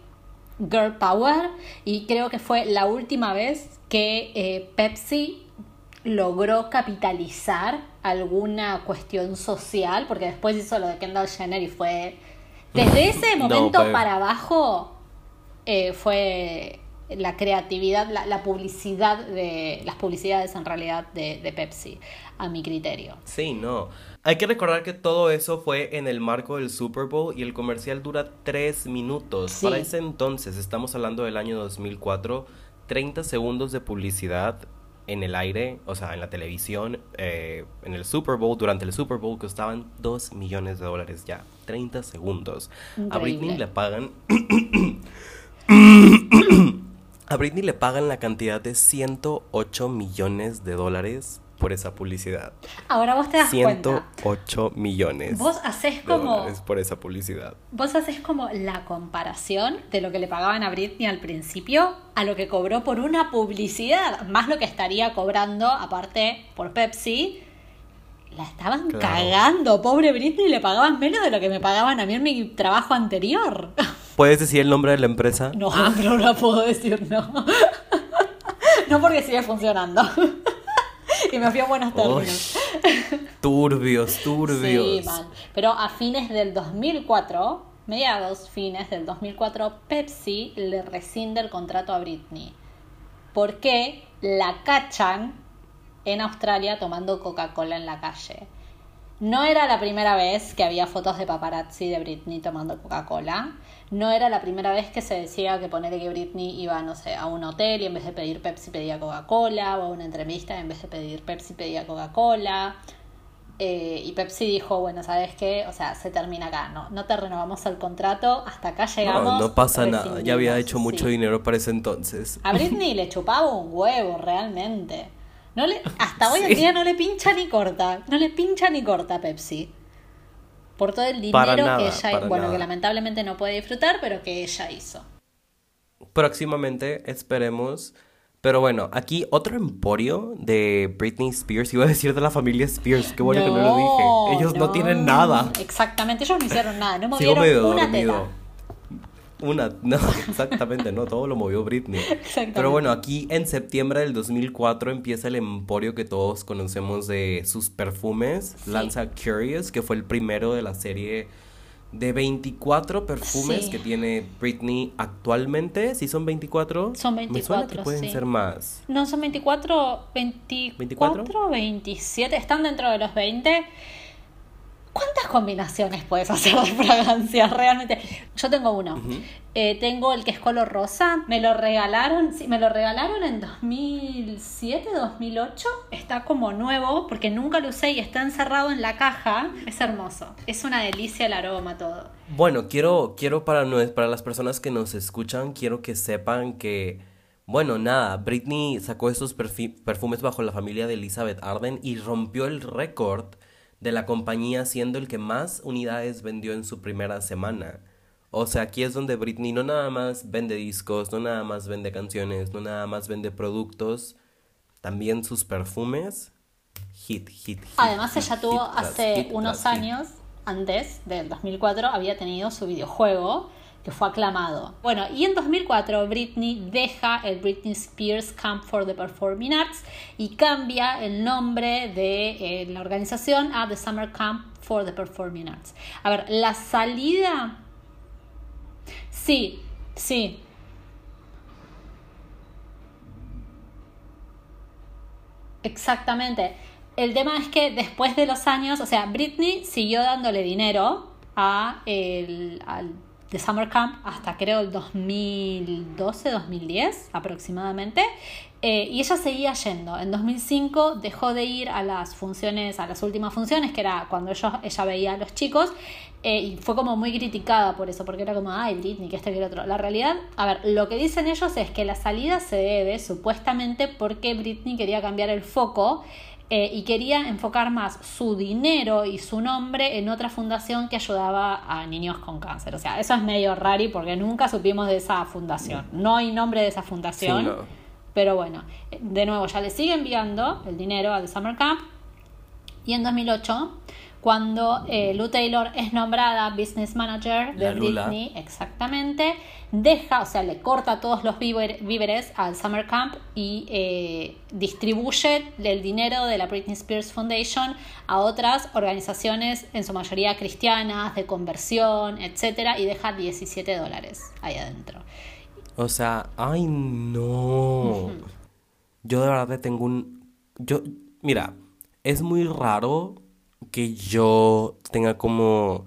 girl power y creo que fue la última vez que eh, Pepsi logró capitalizar alguna cuestión social, porque después hizo lo de Kendall Jenner y fue... Desde ese momento para abajo eh, fue la creatividad, la, publicidad de las publicidades en realidad de, Pepsi, a mi criterio. Sí, no. Hay que recordar que todo eso fue en el marco del Super Bowl y el comercial dura tres minutos. Para ese entonces, estamos hablando del año 2004, 30 segundos de publicidad en el aire, o sea, en la televisión, eh, en el Super Bowl, durante el Super Bowl, costaban 2 millones de dólares ya. 30 segundos. A Britney le pagan. A Britney le pagan la cantidad de 108 millones de dólares por esa publicidad. Ahora vos te das 108 millones. Vos haces como. por esa publicidad. Vos haces como la comparación de lo que le pagaban a Britney al principio a lo que cobró por una publicidad, más lo que estaría cobrando, aparte, por Pepsi. La estaban cagando, pobre Britney, le pagaban menos de lo que me pagaban a mí en mi trabajo anterior. ¿Puedes decir el nombre de la empresa? No, no lo puedo decir, no. No porque sigue funcionando. Y me fui a buenos términos. turbios, turbios. Sí, man. Pero a fines del 2004, mediados fines del 2004, Pepsi le rescinde el contrato a Britney. Porque la cachan en Australia tomando Coca-Cola en la calle. No era la primera vez que había fotos de paparazzi de Britney tomando Coca-Cola. No era la primera vez que se decía que poner que Britney iba, no sé, a un hotel y en vez de pedir Pepsi pedía Coca-Cola, o a una entrevista y en vez de pedir Pepsi pedía Coca-Cola. Eh, y Pepsi dijo, bueno, ¿sabes qué? O sea, se termina acá, no, no te renovamos el contrato, hasta acá llegamos. No, no pasa nada, ya había hecho mucho dinero para ese entonces. A Britney le chupaba un huevo, realmente. No le, hasta hoy en día no le pincha ni corta. No le pincha ni corta Pepsi. Por todo el dinero que ella, bueno, que lamentablemente no puede disfrutar, pero que ella hizo. Próximamente esperemos. Pero bueno, aquí otro emporio de Britney Spears. Iba a decir de la familia Spears. Qué bueno que no lo dije. Ellos no, tienen nada. Exactamente, ellos no hicieron nada. No movieron una tela. Una, no, exactamente, no, todo lo movió Britney. Pero bueno, aquí en septiembre del 2004 empieza el emporio que todos conocemos de sus perfumes. Lanza Curious, que fue el primero de la serie de 24 perfumes que tiene Britney actualmente. ¿Sí son 24? Son 24. que pueden ser más. No, son 24, 24, ¿24? 27. Están dentro de los 20. ¿Cuántas combinaciones puedes hacer de fragancias realmente? Yo tengo uno. Eh, tengo el que es color rosa. Me lo regalaron, sí, me lo regalaron en 2007, 2008. Está como nuevo porque nunca lo usé y está encerrado en la caja. Es hermoso. Es una delicia el aroma todo. Bueno, quiero, quiero para, para las personas que nos escuchan, quiero que sepan que, bueno, nada, Britney sacó esos perfumes bajo la familia de Elizabeth Arden y rompió el récord de la compañía siendo el que más unidades vendió en su primera semana. O sea, aquí es donde Britney no nada más vende discos, no nada más vende canciones, no nada más vende productos, también sus perfumes. Hit, hit, hit. Además, ella tuvo hace unos años, antes del 2004, había tenido su videojuego que fue aclamado. Bueno, y en 2004 Britney deja el Britney Spears Camp for the Performing Arts y cambia el nombre de eh, la organización a The Summer Camp for the Performing Arts. A ver, la salida... Sí, sí. Exactamente. El tema es que después de los años, o sea, Britney siguió dándole dinero a el, al de Summer Camp hasta creo el 2012, 2010 aproximadamente. Eh, y ella seguía yendo. En 2005 dejó de ir a las funciones, a las últimas funciones, que era cuando ella veía a los chicos. Eh, y fue como muy criticada por eso, porque era como, ay, Britney, que este que el otro. La realidad, a ver, lo que dicen ellos es que la salida se debe supuestamente porque Britney quería cambiar el foco eh, y quería enfocar más su dinero y su nombre en otra fundación que ayudaba a niños con cáncer. O sea, eso es medio raro porque nunca supimos de esa fundación. No hay nombre de esa fundación. Pero bueno, de nuevo, ya le sigue enviando el dinero a The Summer Camp. Y en 2008 cuando eh, Lou Taylor es nombrada business manager de. Britney, exactamente, deja, o sea, le corta todos los víver- víveres al Summer Camp y eh, distribuye el dinero de la Britney Spears Foundation a otras organizaciones, en su mayoría cristianas, de conversión, etcétera, y deja 17 dólares ahí adentro. O sea, ay no. Yo de verdad tengo un... Yo, mira, es muy raro que yo tenga como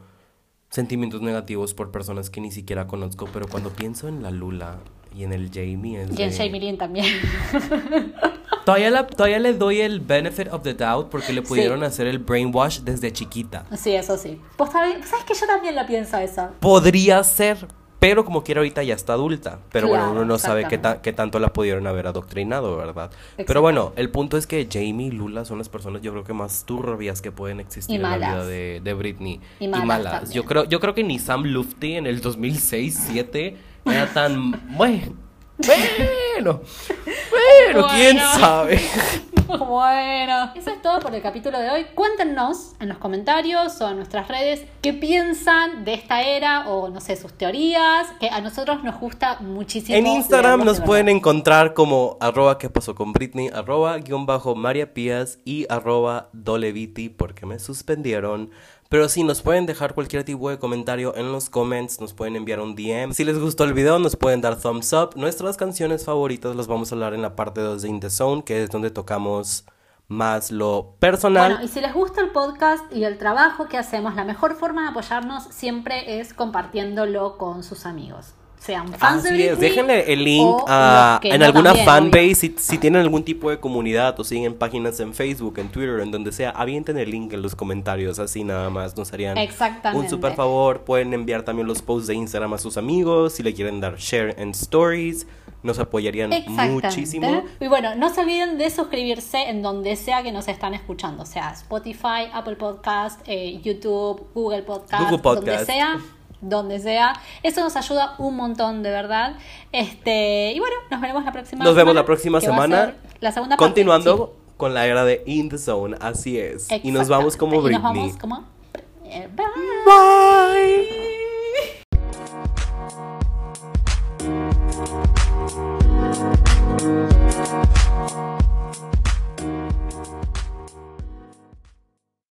sentimientos negativos por personas que ni siquiera conozco, pero cuando pienso en la Lula y en el Jamie es Y en de- Jamie Lynn también. Todavía, la- todavía le doy el benefit of the doubt porque le Sí. pudieron hacer el brainwash desde chiquita. sí, eso sí. Sabés, sabés que yo también la pienso esa. Podría ser, pero como quiera ahorita ya está adulta. Pero bueno, uno no sabe qué, ta- qué tanto la pudieron haber adoctrinado, ¿verdad? Pero bueno, el punto es que Jamie y Lula son las personas yo creo que más turbias que pueden existir Y en la vida malas. de, de Britney. Y malas también. Yo creo, yo creo que ni Sam Lufty en el 2006-7 era tan... Bueno, bueno, bueno, quién sabe. Bueno, eso es todo por el capítulo de hoy. Cuéntenos en los comentarios o en nuestras redes qué piensan de esta era o no sé, sus teorías, que a nosotros nos gusta muchísimo. En Instagram nos de pueden encontrar como arroba qué pasó con Britney, arroba guion bajo María Pías y arroba Doleviti porque me suspendieron. Pero sí, nos pueden dejar cualquier tipo de comentario en los comments, nos pueden enviar un DM. Si les gustó el video, nos pueden dar thumbs up. Nuestras canciones favoritas las vamos a hablar en la parte 2 de In The Zone, que es donde tocamos más lo personal. Bueno, y si les gusta el podcast y el trabajo que hacemos, la mejor forma de apoyarnos siempre es compartiéndolo con sus amigos. Sean fans de es, déjenle el link a- en no alguna fanbase, si, si tienen algún tipo de comunidad o siguen páginas en Facebook, en Twitter, en donde sea, avienten el link en los comentarios, así nada más, nos harían un super favor. Pueden enviar también los posts de Instagram a sus amigos, si le quieren dar share en stories, nos apoyarían muchísimo. Y bueno, no se olviden de suscribirse en donde sea que nos están escuchando, sea, Spotify, Apple Podcast, eh, YouTube, Google Podcast, Google Podcast. donde sea, donde sea. Eso nos ayuda un montón, de verdad. Este, y bueno, nos veremos la próxima Nos vemos la próxima semana. La segunda Continuando parte, sí. con la era de In the Zone, así es. Y nos vamos como Britney. Y nos vamos como eh, Bye. Bye.